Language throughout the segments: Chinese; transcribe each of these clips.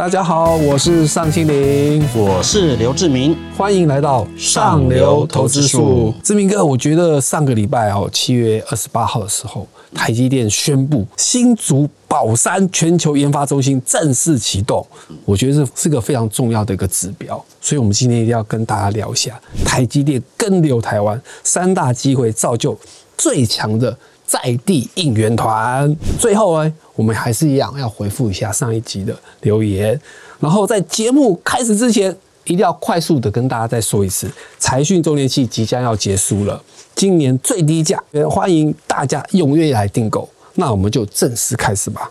大家好，我是尚清林，我是刘志明，欢迎来到上流投资术。志明哥，我觉得上个礼拜哦，七月二十八号的时候，台积电宣布新竹宝山全球研发中心正式启动，我觉得这是个非常重要的一个指标，所以我们今天一定要跟大家聊一下台积电跟流台湾三大机会，造就最强的。在地应援团，最后呢，我们还是一样要回复一下上一集的留言。然后在节目开始之前，一定要快速的跟大家再说一次，财讯周年庆即将要结束了，今年最低价，欢迎大家踊跃来订购。那我们就正式开始吧。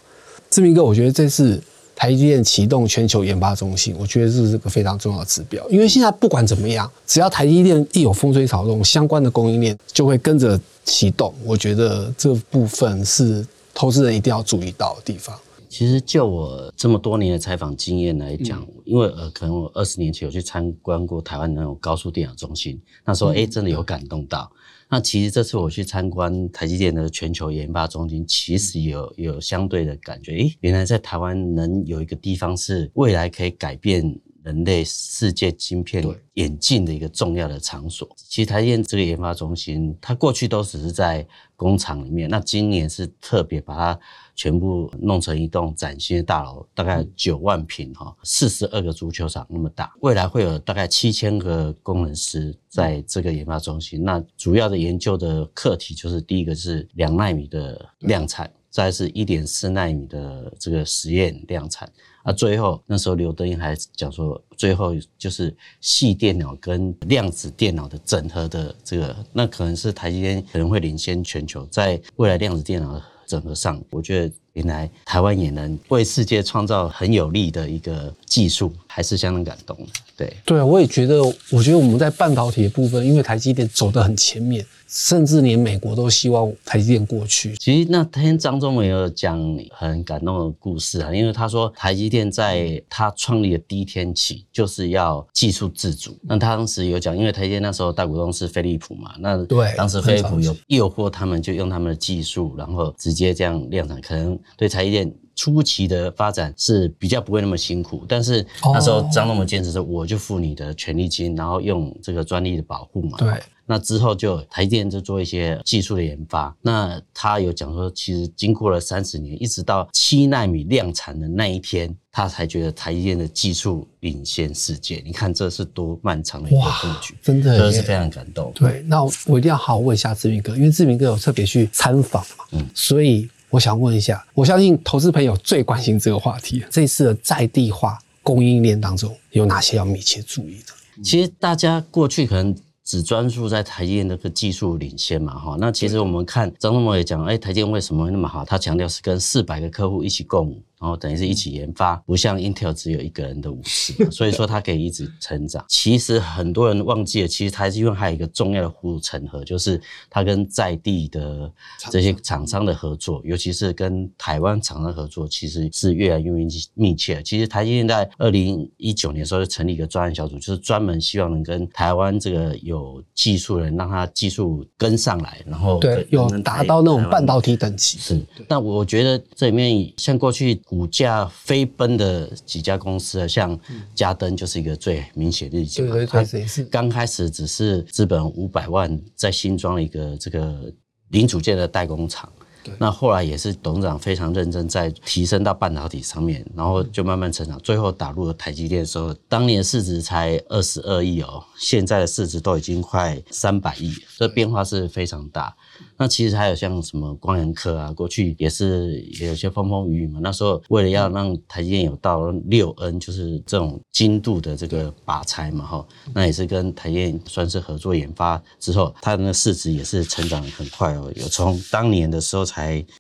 志明哥，我觉得这次。台积电启动全球研发中心，我觉得这是个非常重要的指标。因为现在不管怎么样，只要台积电一有风吹草动，相关的供应链就会跟着启动。我觉得这部分是投资人一定要注意到的地方。其实就我这么多年的采访经验来讲，因为呃，可能我二十年前有去参观过台湾那种高速电脑中心，那时候哎，真的有感动到。那其实这次我去参观台积电的全球研发中心，其实有有相对的感觉。诶，原来在台湾能有一个地方是未来可以改变人类世界晶片演进的一个重要的场所。其实台积电这个研发中心，它过去都只是在工厂里面，那今年是特别把它。全部弄成一栋崭新的大楼，大概九万平哈，四十二个足球场那么大。未来会有大概七千个工程师在这个研发中心。那主要的研究的课题就是第一个是两纳米的量产，再是一点四纳米的这个实验量产。啊，最后那时候刘德英还讲说，最后就是细电脑跟量子电脑的整合的这个，那可能是台积电可能会领先全球，在未来量子电脑。整合上，我觉得原来台湾也能为世界创造很有利的一个技术，还是相当感动的。对，对啊，我也觉得，我觉得我们在半导体的部分，因为台积电走得很前面。甚至连美国都希望台积电过去。其实那天张忠谋有讲很感动的故事啊，因为他说台积电在他创立的第一天起就是要技术自主。那他当时有讲，因为台积电那时候大股东是飞利浦嘛，那对，当时飞利浦有诱惑他们就用他们的技术，然后直接这样量产，可能对台积电初期的发展是比较不会那么辛苦。但是那时候张忠谋坚持说，我就付你的权利金，然后用这个专利的保护嘛。对。那之后就台积电就做一些技术的研发。那他有讲说，其实经过了三十年，一直到七纳米量产的那一天，他才觉得台积电的技术领先世界。你看这是多漫长的一个布局，真的，真的是非常感动。对，那我一定要好好问一下志明哥，因为志明哥有特别去参访嘛，嗯，所以我想问一下，我相信投资朋友最关心这个话题，这次的在地化供应链当中有哪些要密切注意的？其实大家过去可能。只专注在台积电那个技术领先嘛，哈，那其实我们看张忠谋也讲，哎，台积电为什么会那么好？他强调是跟四百个客户一起共舞。然后等于是一起研发，不像 Intel 只有一个人的武士，所以说它可以一直成长。其实很多人忘记了，其实台积电还有一个重要的护城河，就是它跟在地的这些厂商的合作，尤其是跟台湾厂商合作，其实是越来越密密切。其实台积电在二零一九年的时候就成立一个专案小组，就是专门希望能跟台湾这个有技术人，让他技术跟上来，然后对有达到那种半导体等级。是，但我觉得这里面像过去。股价飞奔的几家公司啊，像嘉登就是一个最明显的例子。对对对，是刚开始只是资本五百万在新装了一个这个零组件的代工厂。那后来也是董事长非常认真，在提升到半导体上面，然后就慢慢成长，最后打入了台积电的时候，当年市值才二十二亿哦，现在的市值都已经快三百亿，这变化是非常大。那其实还有像什么光源科啊，过去也是也有些风风雨雨嘛。那时候为了要让台积电有到六 N，就是这种精度的这个靶材嘛，哈，那也是跟台积电算是合作研发之后，它的那市值也是成长很快哦，有从当年的时候才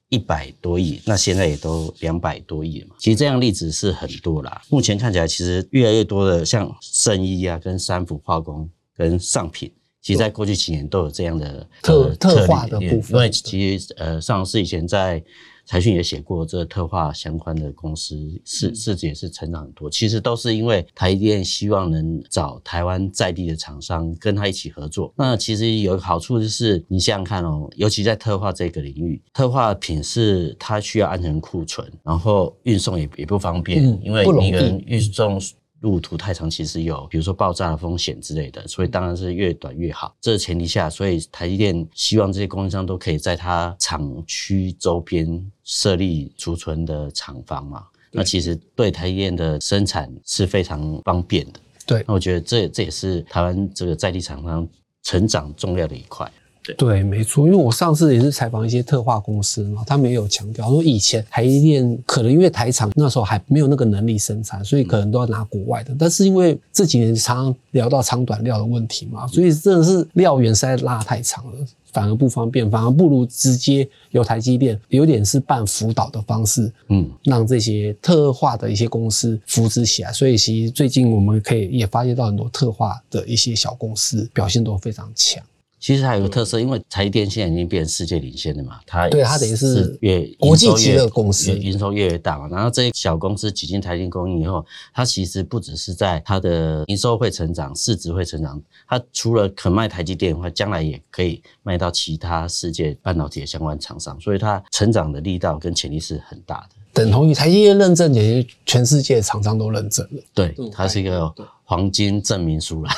一百多亿，那现在也都两百多亿了嘛。其实这样例子是很多啦。目前看起来，其实越来越多的像圣衣啊，跟三福化工跟上品。其实，在过去几年都有这样的特特化的部分，因为其实呃，上市以前在财讯也写过，这特化相关的公司市市值也是成长很多。其实都是因为台积电希望能找台湾在地的厂商跟他一起合作。那其实有个好处就是，你想想看哦，尤其在特化这个领域，特化品是它需要安全库存，然后运送也也不方便，因为你跟运送。路途太长，其实有比如说爆炸的风险之类的，所以当然是越短越好。这个前提下，所以台积电希望这些供应商都可以在它厂区周边设立储存的厂房嘛。那其实对台积电的生产是非常方便的。对，那我觉得这这也是台湾这个在地厂商成长重要的一块。对，没错，因为我上次也是采访一些特化公司嘛，他们也有强调说，以前台积电可能因为台厂那时候还没有那个能力生产，所以可能都要拿国外的。但是因为这几年常常聊到长短料的问题嘛，所以真的是料源实在拉太长了，反而不方便，反而不如直接由台积电有点是办辅导的方式，嗯，让这些特化的一些公司扶持起来。所以其实最近我们可以也发现到很多特化的一些小公司表现都非常强。其实它有个特色，因为台积电现在已经变成世界领先的嘛，它对它等于是越国际级的公司，营收越来越大嘛。然后这些小公司挤进台积电供应以后，它其实不只是在它的营收会成长，市值会成长，它除了肯卖台积电的话，将来也可以卖到其他世界半导体的相关厂商，所以它成长的力道跟潜力是很大的。等同于台积电认证，也全世界厂商都认证了。对，它是一个黄金证明书了。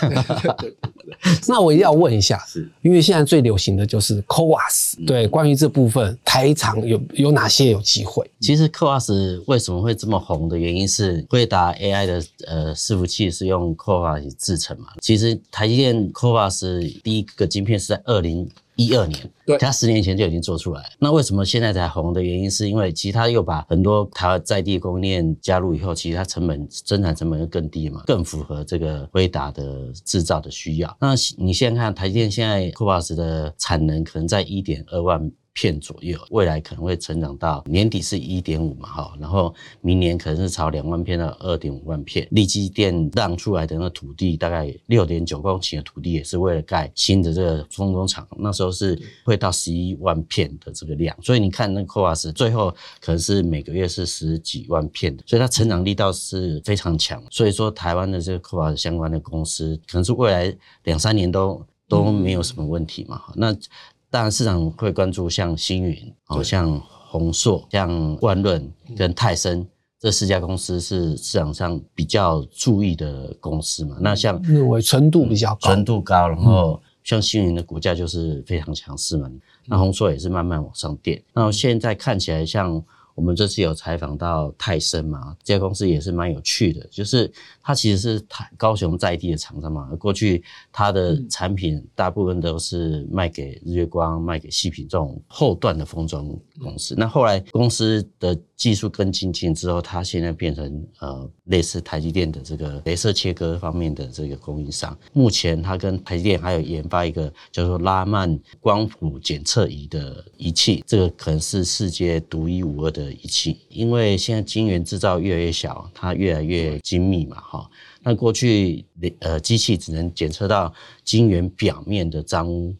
那我一定要问一下，是因为现在最流行的就是 CoWAS。对，关于这部分，台厂有有哪些有机会？其实 CoWAS 为什么会这么红的原因是，惠达 AI 的呃伺服器是用 CoWAS 制成嘛。其实台积电 CoWAS 第一个晶片是在二零。一二年，对，他十年前就已经做出来。那为什么现在才红的原因，是因为其实他又把很多台湾在地供应链加入以后，其实它成本生产成本又更低嘛，更符合这个辉达的制造的需要。那你现在看台积电现在 c o a s 的产能可能在一点二万。片左右，未来可能会成长到年底是一点五嘛，哈，然后明年可能是朝两万片到二点五万片。立基电让出来的那土地大概六点九公顷的土地，也是为了盖新的这个封装厂，那时候是会到十一万片的这个量。所以你看那 c o a 最后可能是每个月是十几万片的，所以它成长力道是非常强。所以说台湾的这个 c o a 相关的公司，可能是未来两三年都都没有什么问题嘛，那。当然，市场会关注像星云、哦，像宏硕、像万润跟泰森这四家公司是市场上比较注意的公司嘛。那像认为纯度比较高，纯度高，然后像星云的股价就是非常强势嘛。那红硕也是慢慢往上垫。那现在看起来像。我们这次有采访到泰森嘛，这家公司也是蛮有趣的，就是它其实是台高雄在地的厂商嘛，过去它的产品大部分都是卖给日月光、卖给细品这种后段的封装公司，那后来公司的。技术跟进进之后，它现在变成呃类似台积电的这个镭射切割方面的这个供应商。目前它跟台积电还有研发一个叫做拉曼光谱检测仪的仪器，这个可能是世界独一无二的仪器。因为现在晶圆制造越来越小，它越来越精密嘛，哈。那过去呃机器只能检测到晶圆表面的脏污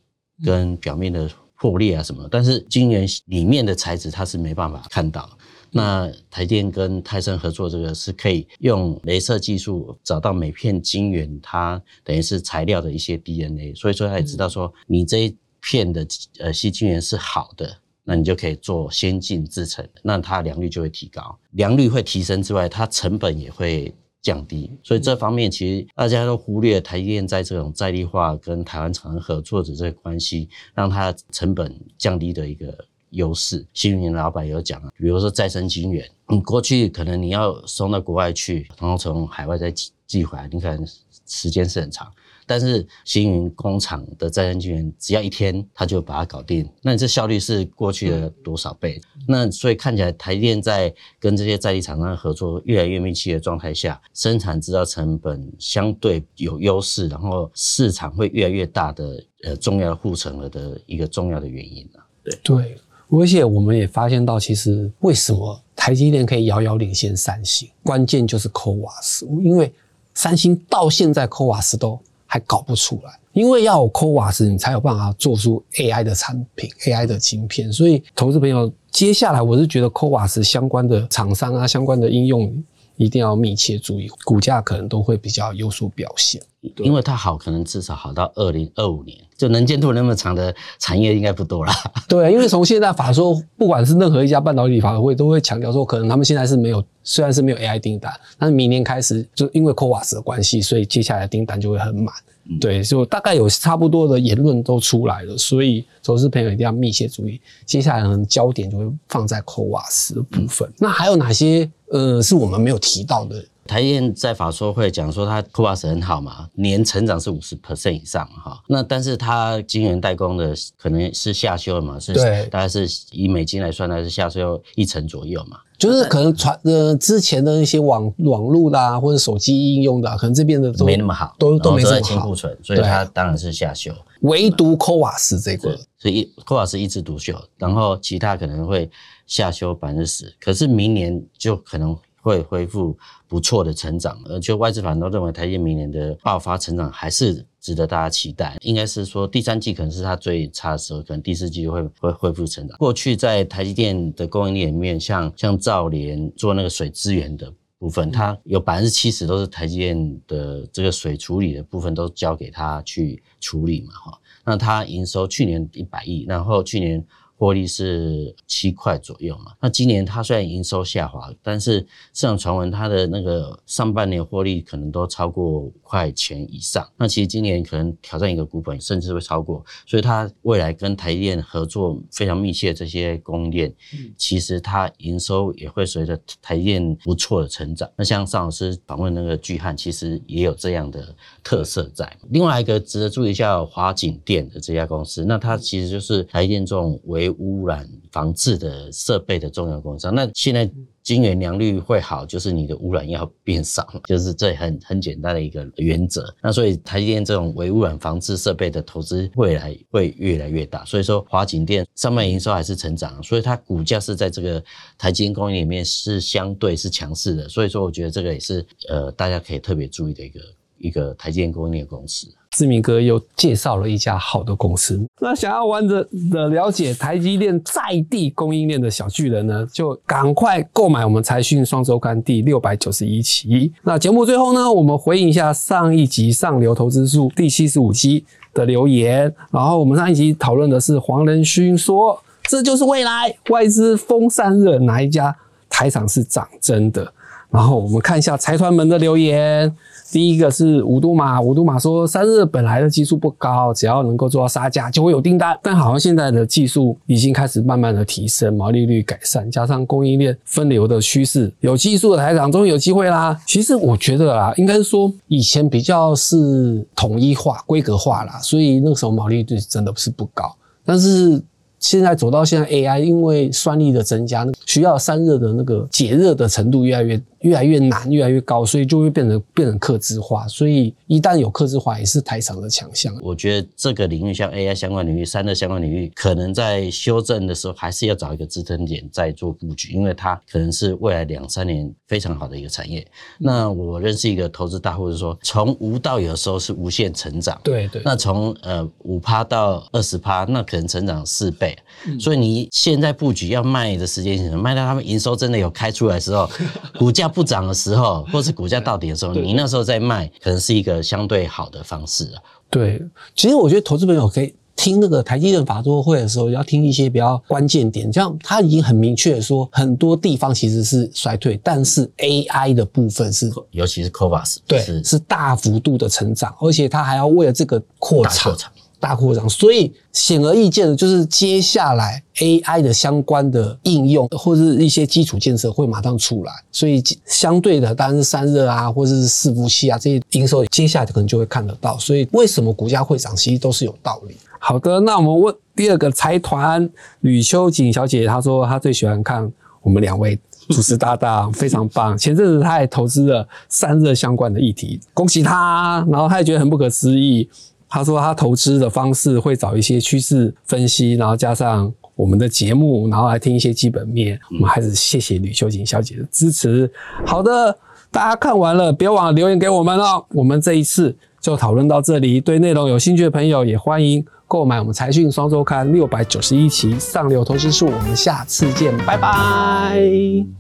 跟表面的破裂啊什么，但是晶圆里面的材质它是没办法看到。那台电跟泰森合作，这个是可以用镭射技术找到每片晶圆，它等于是材料的一些 DNA，所以说他也知道说你这一片的呃细晶圆是好的，那你就可以做先进制程，那它良率就会提高，良率会提升之外，它成本也会降低，所以这方面其实大家都忽略台电在这种在地化跟台湾厂商合作的这个关系，让它成本降低的一个。优势，新云老板有讲啊，比如说再生晶圆，你过去可能你要送到国外去，然后从海外再寄寄回来，你可能时间是很长。但是新云工厂的再生晶圆只要一天，他就把它搞定，那你这效率是过去的多少倍？那所以看起来台电在跟这些在地厂商合作越来越密切的状态下，生产制造成本相对有优势，然后市场会越来越大的呃重要的护城河的一个重要的原因啊。对对。而且我们也发现到，其实为什么台积电可以遥遥领先三星，关键就是 CoWAS，因为三星到现在 CoWAS 都还搞不出来，因为要有 CoWAS，你才有办法做出 AI 的产品、AI 的晶片。所以，投资朋友，接下来我是觉得 CoWAS 相关的厂商啊，相关的应用一定要密切注意，股价可能都会比较有所表现。因为它好，可能至少好到二零二五年，就能见度那么长的产业应该不多啦。对，因为从现在法说，不管是任何一家半导体法会，都会强调说，可能他们现在是没有，虽然是没有 AI 订单，但是明年开始，就因为 CoWAS 的关系，所以接下来订单就会很满。对，就大概有差不多的言论都出来了，所以投资朋友一定要密切注意，接下来呢焦点就会放在 CoWAS 的部分。那还有哪些呃是我们没有提到的？台电在法说会讲说，它 CoWAS 很好嘛，年成长是五十 percent 以上哈。那但是它晶圆代工的可能是下修嘛，是大概是以美金来算，它是下修一成左右嘛。就是可能传呃之前的那些网网络啦，或者手机应用的，可能这边的都没那么好，都都没这么好。清库存，所以它当然是下修。唯独 CoWAS 这个，所以 CoWAS 一枝独秀，然后其他可能会下修百分之十，可是明年就可能。会恢复不错的成长，而且外资反都认为台积明年的爆发成长还是值得大家期待。应该是说第三季可能是它最差的时候，可能第四季就会会恢复成长。过去在台积电的供应链里面，像像兆联做那个水资源的部分，它有百分之七十都是台积电的这个水处理的部分都交给他去处理嘛，哈。那它营收去年一百亿，然后去年。获利是七块左右嘛？那今年它虽然营收下滑，但是市场传闻它的那个上半年获利可能都超过五块钱以上。那其实今年可能挑战一个股本，甚至会超过。所以它未来跟台电合作非常密切，这些供应链，其实它营收也会随着台电不错的成长。那像尚老师访问那个巨汉，其实也有这样的特色在。另外一个值得注意一下，华景电的这家公司，那它其实就是台电这种为污染防治的设备的重要供应商，那现在金源良率会好，就是你的污染要变少，就是这很很简单的一个原则。那所以台积电这种微污染防治设备的投资未来会越来越大。所以说华景电上半年营收还是成长，所以它股价是在这个台积电供应里面是相对是强势的。所以说我觉得这个也是呃大家可以特别注意的一个一个台积电供应链公司。志明哥又介绍了一家好的公司。那想要完整的了解台积电在地供应链的小巨人呢，就赶快购买我们财讯双周刊第六百九十一期。那节目最后呢，我们回应一下上一集上流投资数第七十五期的留言。然后我们上一集讨论的是黄仁勋说：“这就是未来，外资风散热，哪一家台厂是涨真的？”然后我们看一下财团们的留言。第一个是五度马，五度马说散热本来的技术不高，只要能够做到杀价就会有订单。但好像现在的技术已经开始慢慢的提升，毛利率改善，加上供应链分流的趋势，有技术的台厂终于有机会啦。其实我觉得啦，应该是说以前比较是统一化、规格化啦，所以那时候毛利率真的是不高。但是现在走到现在 AI，因为算力的增加，需要散热的那个解热的程度越来越。越来越难，越来越高，所以就会变成变成克制化。所以一旦有克制化，也是台厂的强项。我觉得这个领域像 AI 相关领域、三的相关领域，可能在修正的时候，还是要找一个支撑点再做布局，因为它可能是未来两三年非常好的一个产业。那我认识一个投资大户，是说从无到有的时候是无限成长。对对。那从呃五趴到二十趴，那可能成长四倍。所以你现在布局要卖的时间，卖到他们营收真的有开出来的时候，股价。不涨的时候，或是股价到底的时候，你那时候在卖，可能是一个相对好的方式啊。对，其实我觉得投资朋友可以听那个台积电法说会的时候，要听一些比较关键点，像他已经很明确的说，很多地方其实是衰退，但是 AI 的部分是，尤其是 c o v a s 对，是。大幅度的成长，而且他还要为了这个扩产。大扩张，所以显而易见的就是接下来 AI 的相关的应用或者一些基础建设会马上出来，所以相对的当然是散热啊，或者是伺服器啊这些营收，接下来可能就会看得到。所以为什么股价会涨，其实都是有道理。好的，那我们问第二个财团吕秋瑾小姐，她说她最喜欢看我们两位主持搭档，非常棒。前阵子她也投资了散热相关的议题，恭喜她。然后她也觉得很不可思议。他说他投资的方式会找一些趋势分析，然后加上我们的节目，然后来听一些基本面。我们还是谢谢吕秀锦小姐的支持。好的，大家看完了，别忘了留言给我们哦。我们这一次就讨论到这里。对内容有兴趣的朋友，也欢迎购买我们财讯双周刊六百九十一期上流投资术。我们下次见，拜拜。